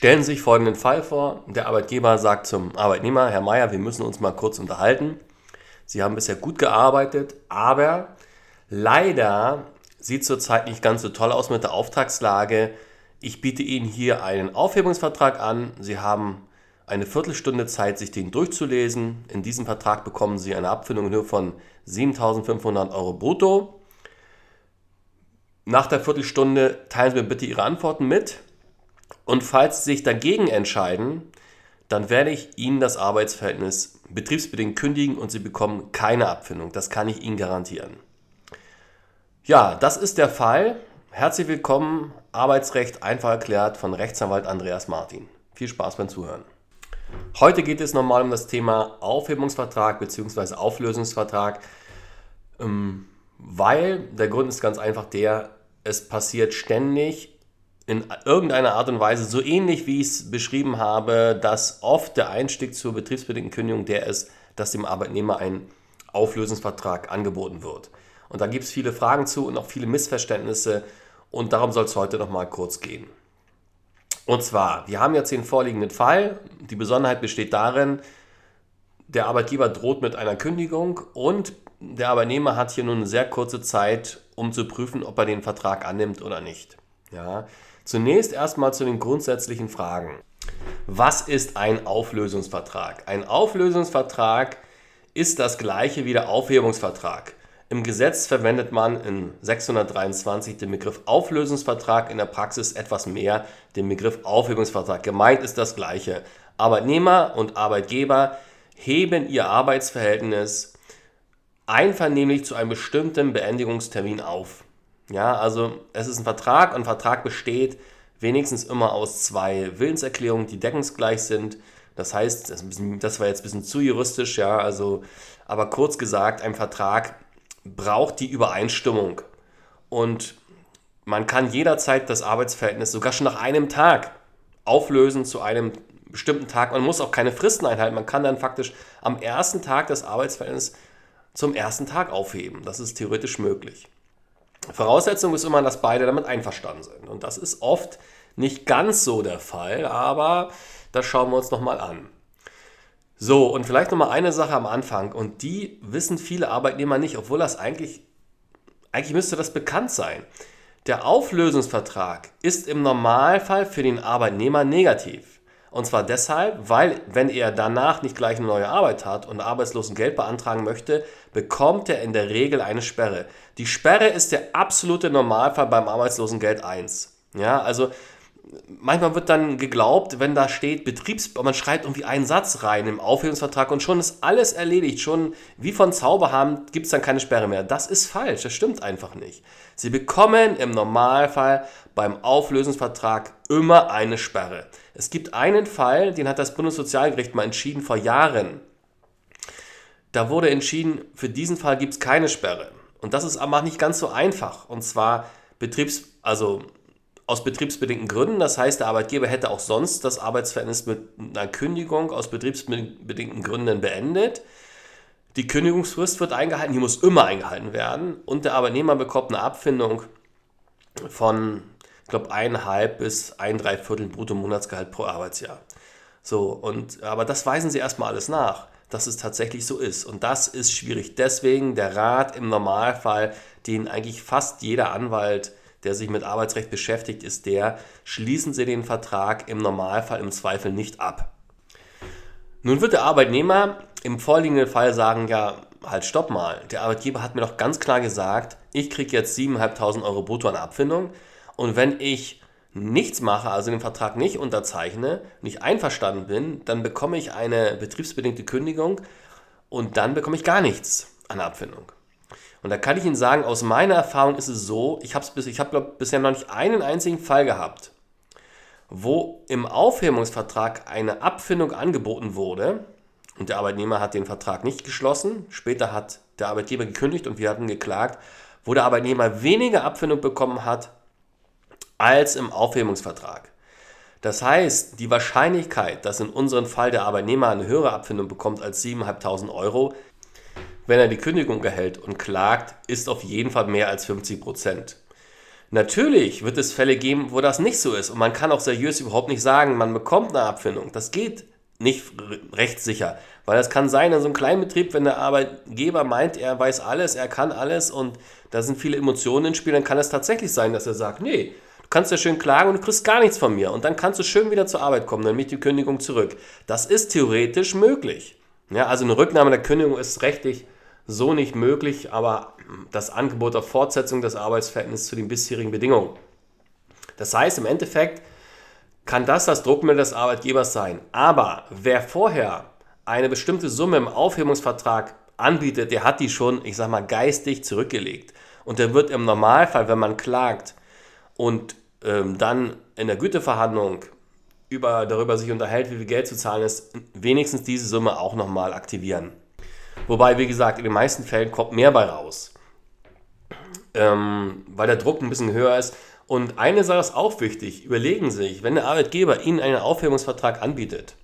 Stellen Sie sich folgenden Fall vor. Der Arbeitgeber sagt zum Arbeitnehmer, Herr Meier, wir müssen uns mal kurz unterhalten. Sie haben bisher gut gearbeitet, aber leider sieht zurzeit nicht ganz so toll aus mit der Auftragslage. Ich biete Ihnen hier einen Aufhebungsvertrag an. Sie haben eine Viertelstunde Zeit, sich den durchzulesen. In diesem Vertrag bekommen Sie eine Abfindung in Höhe von 7.500 Euro brutto. Nach der Viertelstunde teilen Sie mir bitte Ihre Antworten mit. Und falls Sie sich dagegen entscheiden, dann werde ich Ihnen das Arbeitsverhältnis betriebsbedingt kündigen und Sie bekommen keine Abfindung. Das kann ich Ihnen garantieren. Ja, das ist der Fall. Herzlich willkommen, Arbeitsrecht einfach erklärt von Rechtsanwalt Andreas Martin. Viel Spaß beim Zuhören. Heute geht es nochmal um das Thema Aufhebungsvertrag bzw. Auflösungsvertrag, ähm, weil der Grund ist ganz einfach der, es passiert ständig in irgendeiner Art und Weise, so ähnlich wie ich es beschrieben habe, dass oft der Einstieg zur betriebsbedingten Kündigung der ist, dass dem Arbeitnehmer ein Auflösungsvertrag angeboten wird. Und da gibt es viele Fragen zu und auch viele Missverständnisse und darum soll es heute nochmal kurz gehen. Und zwar, wir haben jetzt den vorliegenden Fall. Die Besonderheit besteht darin, der Arbeitgeber droht mit einer Kündigung und der Arbeitnehmer hat hier nun eine sehr kurze Zeit, um zu prüfen, ob er den Vertrag annimmt oder nicht. Ja. Zunächst erstmal zu den grundsätzlichen Fragen. Was ist ein Auflösungsvertrag? Ein Auflösungsvertrag ist das gleiche wie der Aufhebungsvertrag. Im Gesetz verwendet man in 623 den Begriff Auflösungsvertrag, in der Praxis etwas mehr den Begriff Aufhebungsvertrag. Gemeint ist das gleiche. Arbeitnehmer und Arbeitgeber heben ihr Arbeitsverhältnis einvernehmlich zu einem bestimmten Beendigungstermin auf. Ja, also es ist ein Vertrag und ein Vertrag besteht wenigstens immer aus zwei Willenserklärungen, die deckungsgleich sind. Das heißt, das war jetzt ein bisschen zu juristisch, ja, also, aber kurz gesagt, ein Vertrag braucht die Übereinstimmung. Und man kann jederzeit das Arbeitsverhältnis sogar schon nach einem Tag auflösen zu einem bestimmten Tag. Man muss auch keine Fristen einhalten. Man kann dann faktisch am ersten Tag das Arbeitsverhältnis zum ersten Tag aufheben. Das ist theoretisch möglich. Voraussetzung ist immer, dass beide damit einverstanden sind. Und das ist oft nicht ganz so der Fall, aber das schauen wir uns nochmal an. So, und vielleicht nochmal eine Sache am Anfang, und die wissen viele Arbeitnehmer nicht, obwohl das eigentlich, eigentlich müsste das bekannt sein. Der Auflösungsvertrag ist im Normalfall für den Arbeitnehmer negativ. Und zwar deshalb, weil wenn er danach nicht gleich eine neue Arbeit hat und Arbeitslosengeld beantragen möchte, bekommt er in der Regel eine Sperre. Die Sperre ist der absolute Normalfall beim Arbeitslosengeld 1. Ja, also manchmal wird dann geglaubt, wenn da steht Betriebs, man schreibt irgendwie einen Satz rein im Aufhebungsvertrag und schon ist alles erledigt. Schon wie von Zauberhand gibt es dann keine Sperre mehr. Das ist falsch, das stimmt einfach nicht. Sie bekommen im Normalfall beim Auflösungsvertrag immer eine Sperre. Es gibt einen Fall, den hat das Bundessozialgericht mal entschieden vor Jahren. Da wurde entschieden, für diesen Fall gibt es keine Sperre. Und das ist aber nicht ganz so einfach. Und zwar Betriebs, also aus betriebsbedingten Gründen. Das heißt, der Arbeitgeber hätte auch sonst das Arbeitsverhältnis mit einer Kündigung aus betriebsbedingten Gründen beendet. Die Kündigungsfrist wird eingehalten, die muss immer eingehalten werden. Und der Arbeitnehmer bekommt eine Abfindung von glaube, eineinhalb bis ein Dreiviertel Bruttomonatsgehalt pro Arbeitsjahr. So, und, aber das weisen sie erstmal alles nach, dass es tatsächlich so ist. Und das ist schwierig. Deswegen der Rat im Normalfall, den eigentlich fast jeder Anwalt, der sich mit Arbeitsrecht beschäftigt, ist der, schließen Sie den Vertrag im Normalfall im Zweifel nicht ab. Nun wird der Arbeitnehmer im vorliegenden Fall sagen, ja, halt stopp mal, der Arbeitgeber hat mir doch ganz klar gesagt, ich kriege jetzt 7.500 Euro brutto an Abfindung und wenn ich nichts mache, also den Vertrag nicht unterzeichne, nicht einverstanden bin, dann bekomme ich eine betriebsbedingte Kündigung und dann bekomme ich gar nichts an Abfindung. Und da kann ich Ihnen sagen, aus meiner Erfahrung ist es so, ich habe bis, hab, bisher noch nicht einen einzigen Fall gehabt, wo im Aufhebungsvertrag eine Abfindung angeboten wurde und der Arbeitnehmer hat den Vertrag nicht geschlossen. Später hat der Arbeitgeber gekündigt und wir hatten geklagt, wo der Arbeitnehmer weniger Abfindung bekommen hat als im Aufhebungsvertrag. Das heißt, die Wahrscheinlichkeit, dass in unserem Fall der Arbeitnehmer eine höhere Abfindung bekommt als 7.500 Euro, wenn er die Kündigung erhält und klagt, ist auf jeden Fall mehr als 50 Prozent. Natürlich wird es Fälle geben, wo das nicht so ist und man kann auch seriös überhaupt nicht sagen, man bekommt eine Abfindung. Das geht nicht rechtssicher, weil es kann sein, in so einem kleinen Betrieb, wenn der Arbeitgeber meint, er weiß alles, er kann alles und da sind viele Emotionen im Spiel, dann kann es tatsächlich sein, dass er sagt, nee, du kannst ja schön klagen und du kriegst gar nichts von mir und dann kannst du schön wieder zur Arbeit kommen, nämlich die Kündigung zurück. Das ist theoretisch möglich. Ja, also eine Rücknahme der Kündigung ist rechtlich so nicht möglich, aber das Angebot auf Fortsetzung des Arbeitsverhältnisses zu den bisherigen Bedingungen. Das heißt, im Endeffekt kann das das Druckmittel des Arbeitgebers sein. Aber wer vorher eine bestimmte Summe im Aufhebungsvertrag anbietet, der hat die schon, ich sag mal, geistig zurückgelegt. Und der wird im Normalfall, wenn man klagt und ähm, dann in der Güteverhandlung über, darüber sich unterhält, wie viel Geld zu zahlen ist, wenigstens diese Summe auch nochmal aktivieren. Wobei, wie gesagt, in den meisten Fällen kommt mehr bei raus. Ähm, weil der Druck ein bisschen höher ist. Und eine Sache ist auch wichtig. Überlegen Sie sich, wenn der Arbeitgeber Ihnen einen Aufhebungsvertrag anbietet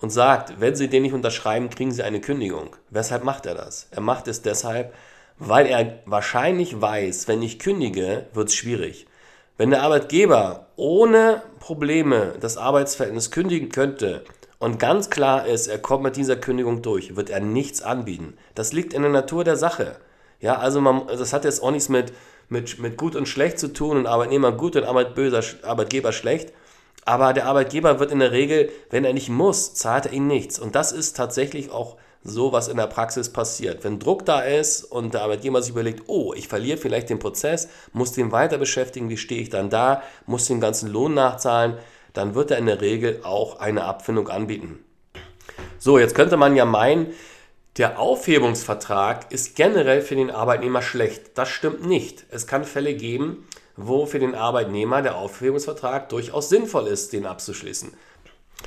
und sagt, wenn Sie den nicht unterschreiben, kriegen Sie eine Kündigung. Weshalb macht er das? Er macht es deshalb, weil er wahrscheinlich weiß, wenn ich kündige, wird es schwierig. Wenn der Arbeitgeber ohne Probleme das Arbeitsverhältnis kündigen könnte und ganz klar ist, er kommt mit dieser Kündigung durch, wird er nichts anbieten. Das liegt in der Natur der Sache. Ja, also man, das hat jetzt auch nichts mit, mit, mit gut und schlecht zu tun und Arbeitnehmer gut und Arbeitböser, Arbeitgeber schlecht. Aber der Arbeitgeber wird in der Regel, wenn er nicht muss, zahlt er ihnen nichts. Und das ist tatsächlich auch so, was in der Praxis passiert. Wenn Druck da ist und der Arbeitgeber sich überlegt, oh, ich verliere vielleicht den Prozess, muss den weiter beschäftigen, wie stehe ich dann da, muss den ganzen Lohn nachzahlen, dann wird er in der Regel auch eine Abfindung anbieten. So, jetzt könnte man ja meinen, der Aufhebungsvertrag ist generell für den Arbeitnehmer schlecht. Das stimmt nicht. Es kann Fälle geben, wo für den Arbeitnehmer der Aufhebungsvertrag durchaus sinnvoll ist, den abzuschließen.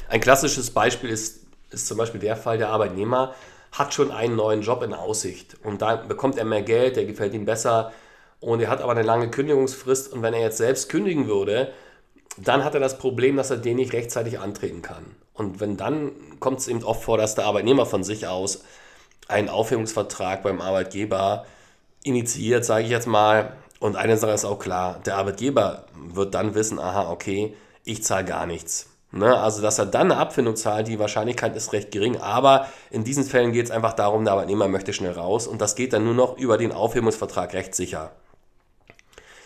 Ein klassisches Beispiel ist, ist zum Beispiel der Fall, der Arbeitnehmer hat schon einen neuen Job in Aussicht und da bekommt er mehr Geld, der gefällt ihm besser und er hat aber eine lange Kündigungsfrist und wenn er jetzt selbst kündigen würde, dann hat er das Problem, dass er den nicht rechtzeitig antreten kann. Und wenn dann kommt es eben oft vor, dass der Arbeitnehmer von sich aus einen Aufhebungsvertrag beim Arbeitgeber initiiert, sage ich jetzt mal. Und eine Sache ist auch klar, der Arbeitgeber wird dann wissen, aha, okay, ich zahle gar nichts. Ne? Also, dass er dann eine Abfindung zahlt, die Wahrscheinlichkeit ist recht gering, aber in diesen Fällen geht es einfach darum, der Arbeitnehmer möchte schnell raus und das geht dann nur noch über den Aufhebungsvertrag recht sicher.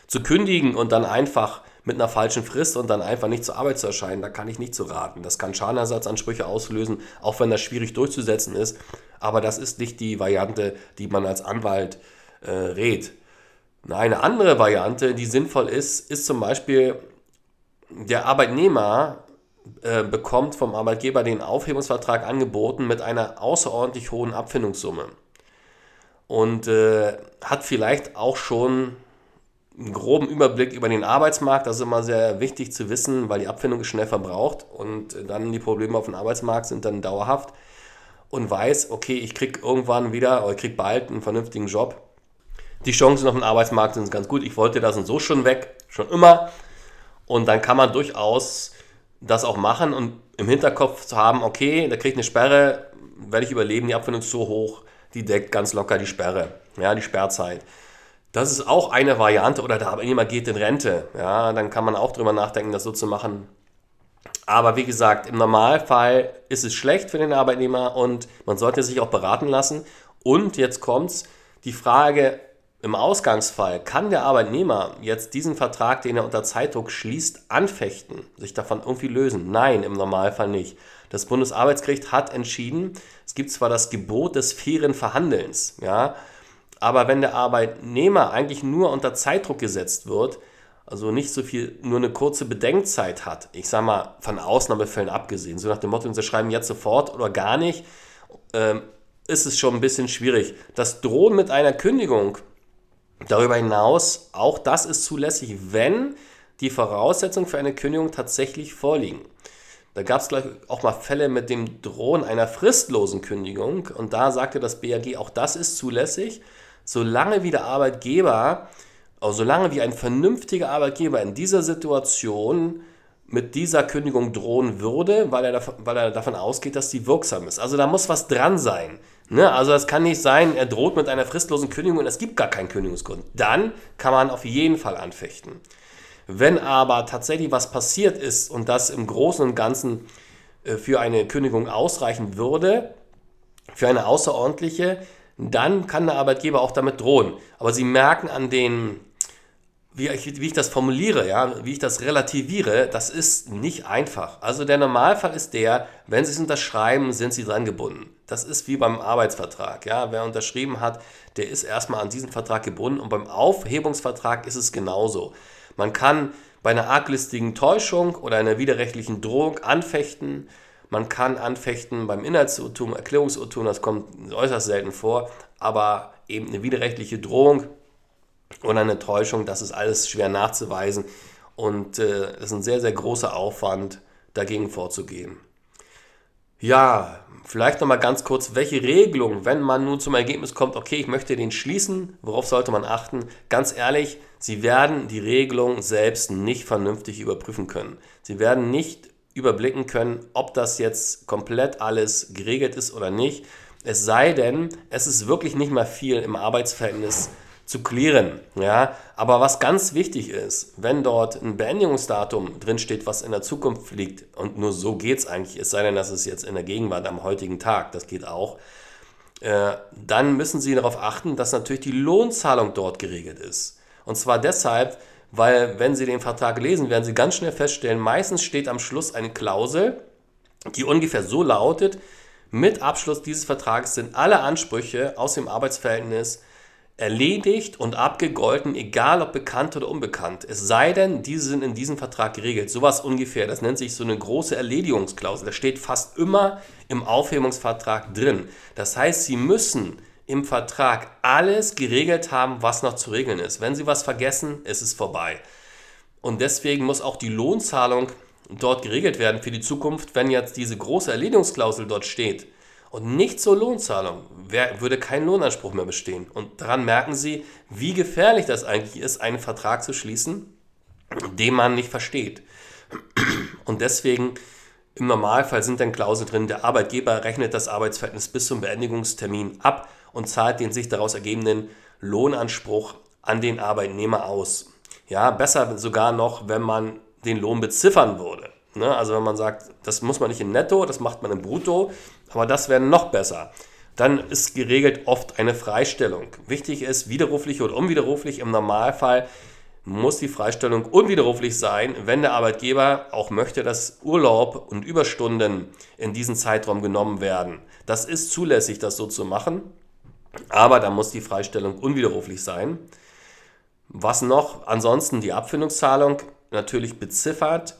Zu kündigen und dann einfach mit einer falschen Frist und dann einfach nicht zur Arbeit zu erscheinen, da kann ich nicht zu raten. Das kann Schadenersatzansprüche auslösen, auch wenn das schwierig durchzusetzen ist. Aber das ist nicht die Variante, die man als Anwalt äh, rät. Eine andere Variante, die sinnvoll ist, ist zum Beispiel, der Arbeitnehmer äh, bekommt vom Arbeitgeber den Aufhebungsvertrag angeboten mit einer außerordentlich hohen Abfindungssumme. Und äh, hat vielleicht auch schon einen groben Überblick über den Arbeitsmarkt. Das ist immer sehr wichtig zu wissen, weil die Abfindung ist schnell verbraucht und dann die Probleme auf dem Arbeitsmarkt sind dann dauerhaft und weiß, okay, ich kriege irgendwann wieder oder ich kriege bald einen vernünftigen Job. Die Chancen auf dem Arbeitsmarkt sind ganz gut. Ich wollte das und so schon weg, schon immer. Und dann kann man durchaus das auch machen und im Hinterkopf zu haben, okay, da kriege ich eine Sperre, werde ich überleben, die Abfindung ist so hoch, die deckt ganz locker die Sperre, ja, die Sperrzeit. Das ist auch eine Variante oder der Arbeitnehmer geht in Rente. Ja, dann kann man auch drüber nachdenken, das so zu machen. Aber wie gesagt, im Normalfall ist es schlecht für den Arbeitnehmer und man sollte sich auch beraten lassen. Und jetzt kommt's, die Frage im Ausgangsfall, kann der Arbeitnehmer jetzt diesen Vertrag, den er unter Zeitdruck schließt, anfechten, sich davon irgendwie lösen? Nein, im Normalfall nicht. Das Bundesarbeitsgericht hat entschieden, es gibt zwar das Gebot des fairen Verhandelns, ja, aber wenn der Arbeitnehmer eigentlich nur unter Zeitdruck gesetzt wird, also nicht so viel, nur eine kurze Bedenkzeit hat, ich sage mal von Ausnahmefällen abgesehen, so nach dem Motto, sie schreiben jetzt sofort oder gar nicht, ähm, ist es schon ein bisschen schwierig. Das Drohen mit einer Kündigung, darüber hinaus, auch das ist zulässig, wenn die Voraussetzungen für eine Kündigung tatsächlich vorliegen. Da gab es auch mal Fälle mit dem Drohen einer fristlosen Kündigung und da sagte das BAG, auch das ist zulässig solange wie der Arbeitgeber, also solange wie ein vernünftiger Arbeitgeber in dieser Situation mit dieser Kündigung drohen würde, weil er, davon, weil er davon ausgeht, dass die wirksam ist. Also da muss was dran sein. Ne? Also es kann nicht sein, er droht mit einer fristlosen Kündigung und es gibt gar keinen Kündigungsgrund. Dann kann man auf jeden Fall anfechten. Wenn aber tatsächlich was passiert ist und das im Großen und Ganzen äh, für eine Kündigung ausreichen würde, für eine außerordentliche, dann kann der Arbeitgeber auch damit drohen. Aber Sie merken an den, wie ich, wie ich das formuliere, ja, wie ich das relativiere, das ist nicht einfach. Also der Normalfall ist der, wenn Sie es unterschreiben, sind Sie dran gebunden. Das ist wie beim Arbeitsvertrag. Ja. Wer unterschrieben hat, der ist erstmal an diesen Vertrag gebunden und beim Aufhebungsvertrag ist es genauso. Man kann bei einer arglistigen Täuschung oder einer widerrechtlichen Drohung anfechten. Man kann anfechten beim Inhaltsurtum, Erklärungsurtum, das kommt äußerst selten vor, aber eben eine widerrechtliche Drohung oder eine Täuschung, das ist alles schwer nachzuweisen und äh, es äh, ist ein sehr, sehr großer Aufwand, dagegen vorzugehen. Ja, vielleicht nochmal ganz kurz, welche Regelung, wenn man nun zum Ergebnis kommt, okay, ich möchte den schließen, worauf sollte man achten? Ganz ehrlich, Sie werden die Regelung selbst nicht vernünftig überprüfen können. Sie werden nicht überblicken können, ob das jetzt komplett alles geregelt ist oder nicht. Es sei denn, es ist wirklich nicht mehr viel im Arbeitsverhältnis zu klären. Ja? Aber was ganz wichtig ist, wenn dort ein Beendigungsdatum drinsteht, was in der Zukunft liegt, und nur so geht es eigentlich, es sei denn, dass es jetzt in der Gegenwart am heutigen Tag, das geht auch, äh, dann müssen Sie darauf achten, dass natürlich die Lohnzahlung dort geregelt ist. Und zwar deshalb, weil wenn Sie den Vertrag lesen, werden Sie ganz schnell feststellen, meistens steht am Schluss eine Klausel, die ungefähr so lautet, mit Abschluss dieses Vertrages sind alle Ansprüche aus dem Arbeitsverhältnis erledigt und abgegolten, egal ob bekannt oder unbekannt. Es sei denn, diese sind in diesem Vertrag geregelt. Sowas ungefähr. Das nennt sich so eine große Erledigungsklausel. Das steht fast immer im Aufhebungsvertrag drin. Das heißt, Sie müssen im Vertrag alles geregelt haben, was noch zu regeln ist. Wenn Sie was vergessen, ist es vorbei. Und deswegen muss auch die Lohnzahlung dort geregelt werden für die Zukunft, wenn jetzt diese große Erledigungsklausel dort steht und nicht zur Lohnzahlung, würde kein Lohnanspruch mehr bestehen. Und daran merken Sie, wie gefährlich das eigentlich ist, einen Vertrag zu schließen, den man nicht versteht. Und deswegen im Normalfall sind dann Klauseln drin, der Arbeitgeber rechnet das Arbeitsverhältnis bis zum Beendigungstermin ab und zahlt den sich daraus ergebenden Lohnanspruch an den Arbeitnehmer aus. Ja, besser sogar noch, wenn man den Lohn beziffern würde. Ne? Also wenn man sagt, das muss man nicht in Netto, das macht man in Brutto, aber das wäre noch besser. Dann ist geregelt oft eine Freistellung. Wichtig ist, widerruflich oder unwiderruflich. Im Normalfall muss die Freistellung unwiderruflich sein, wenn der Arbeitgeber auch möchte, dass Urlaub und Überstunden in diesen Zeitraum genommen werden. Das ist zulässig, das so zu machen, aber da muss die Freistellung unwiderruflich sein. Was noch? Ansonsten die Abfindungszahlung natürlich beziffert.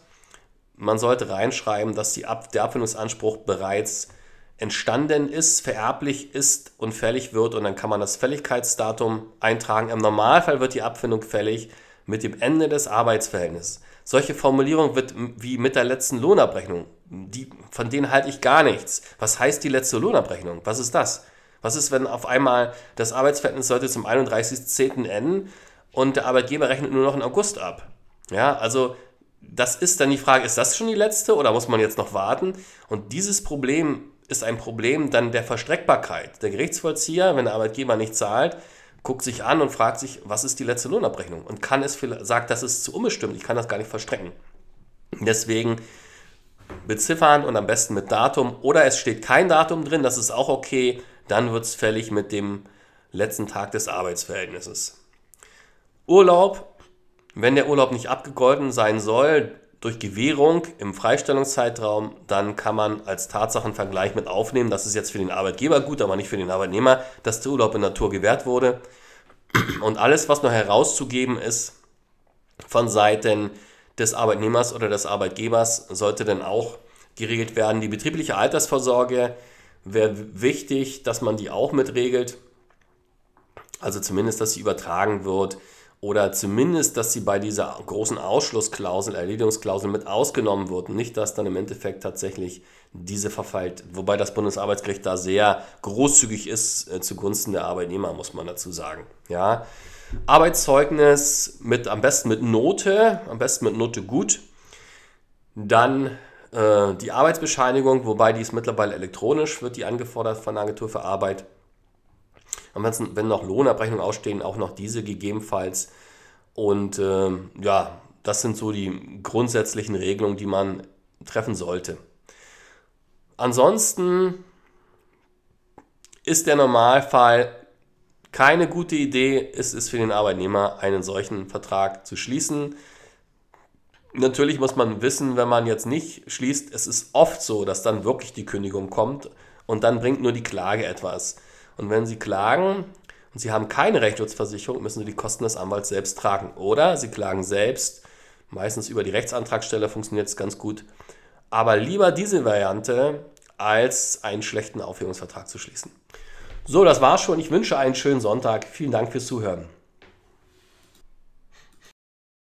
Man sollte reinschreiben, dass Ab der Abfindungsanspruch bereits entstanden ist, vererblich ist und fällig wird und dann kann man das Fälligkeitsdatum eintragen. Im Normalfall wird die Abfindung fällig mit dem Ende des Arbeitsverhältnisses. Solche Formulierung wird wie mit der letzten Lohnabrechnung. Die, von denen halte ich gar nichts. Was heißt die letzte Lohnabrechnung? Was ist das? Was ist, wenn auf einmal das Arbeitsverhältnis sollte zum 31.10. enden und der Arbeitgeber rechnet nur noch in August ab? Ja, also das ist dann die Frage, ist das schon die letzte oder muss man jetzt noch warten? Und dieses Problem ist ein Problem dann der Verstreckbarkeit. Der Gerichtsvollzieher, wenn der Arbeitgeber nicht zahlt, guckt sich an und fragt sich, was ist die letzte Lohnabrechnung? Und kann es sagt, das ist zu unbestimmt, ich kann das gar nicht verstrecken. Deswegen beziffern und am besten mit Datum oder es steht kein Datum drin, das ist auch okay, dann wird es fällig mit dem letzten Tag des Arbeitsverhältnisses. Urlaub, wenn der Urlaub nicht abgegolten sein soll, durch Gewährung im Freistellungszeitraum, dann kann man als Tatsachenvergleich mit aufnehmen, das ist jetzt für den Arbeitgeber gut, aber nicht für den Arbeitnehmer, dass der Urlaub in Natur gewährt wurde. Und alles, was noch herauszugeben ist von Seiten des Arbeitnehmers oder des Arbeitgebers, sollte dann auch geregelt werden. Die betriebliche Altersvorsorge wäre wichtig, dass man die auch mitregelt. Also zumindest, dass sie übertragen wird oder zumindest, dass sie bei dieser großen Ausschlussklausel, Erledigungsklausel mit ausgenommen wird. Nicht, dass dann im Endeffekt tatsächlich diese verfällt. Wobei das Bundesarbeitsgericht da sehr großzügig ist äh, zugunsten der Arbeitnehmer, muss man dazu sagen. Ja. Arbeitszeugnis mit, am besten mit Note, am besten mit Note gut. Dann äh, die Arbeitsbescheinigung, wobei die ist mittlerweile elektronisch, wird die angefordert von der Agentur für Arbeit. Ansonsten, wenn noch Lohnabrechnungen ausstehen, auch noch diese gegebenenfalls. Und äh, ja, das sind so die grundsätzlichen Regelungen, die man treffen sollte. Ansonsten ist der Normalfall keine gute Idee, ist es für den Arbeitnehmer, einen solchen Vertrag zu schließen. Natürlich muss man wissen, wenn man jetzt nicht schließt, es ist oft so, dass dann wirklich die Kündigung kommt und dann bringt nur die Klage etwas. Und wenn Sie klagen und Sie haben keine Rechtsschutzversicherung, müssen Sie die Kosten des Anwalts selbst tragen. Oder Sie klagen selbst, meistens über die Rechtsantragstelle funktioniert es ganz gut. Aber lieber diese Variante, als einen schlechten Aufhebungsvertrag zu schließen. So, das war's schon. Ich wünsche einen schönen Sonntag. Vielen Dank fürs Zuhören.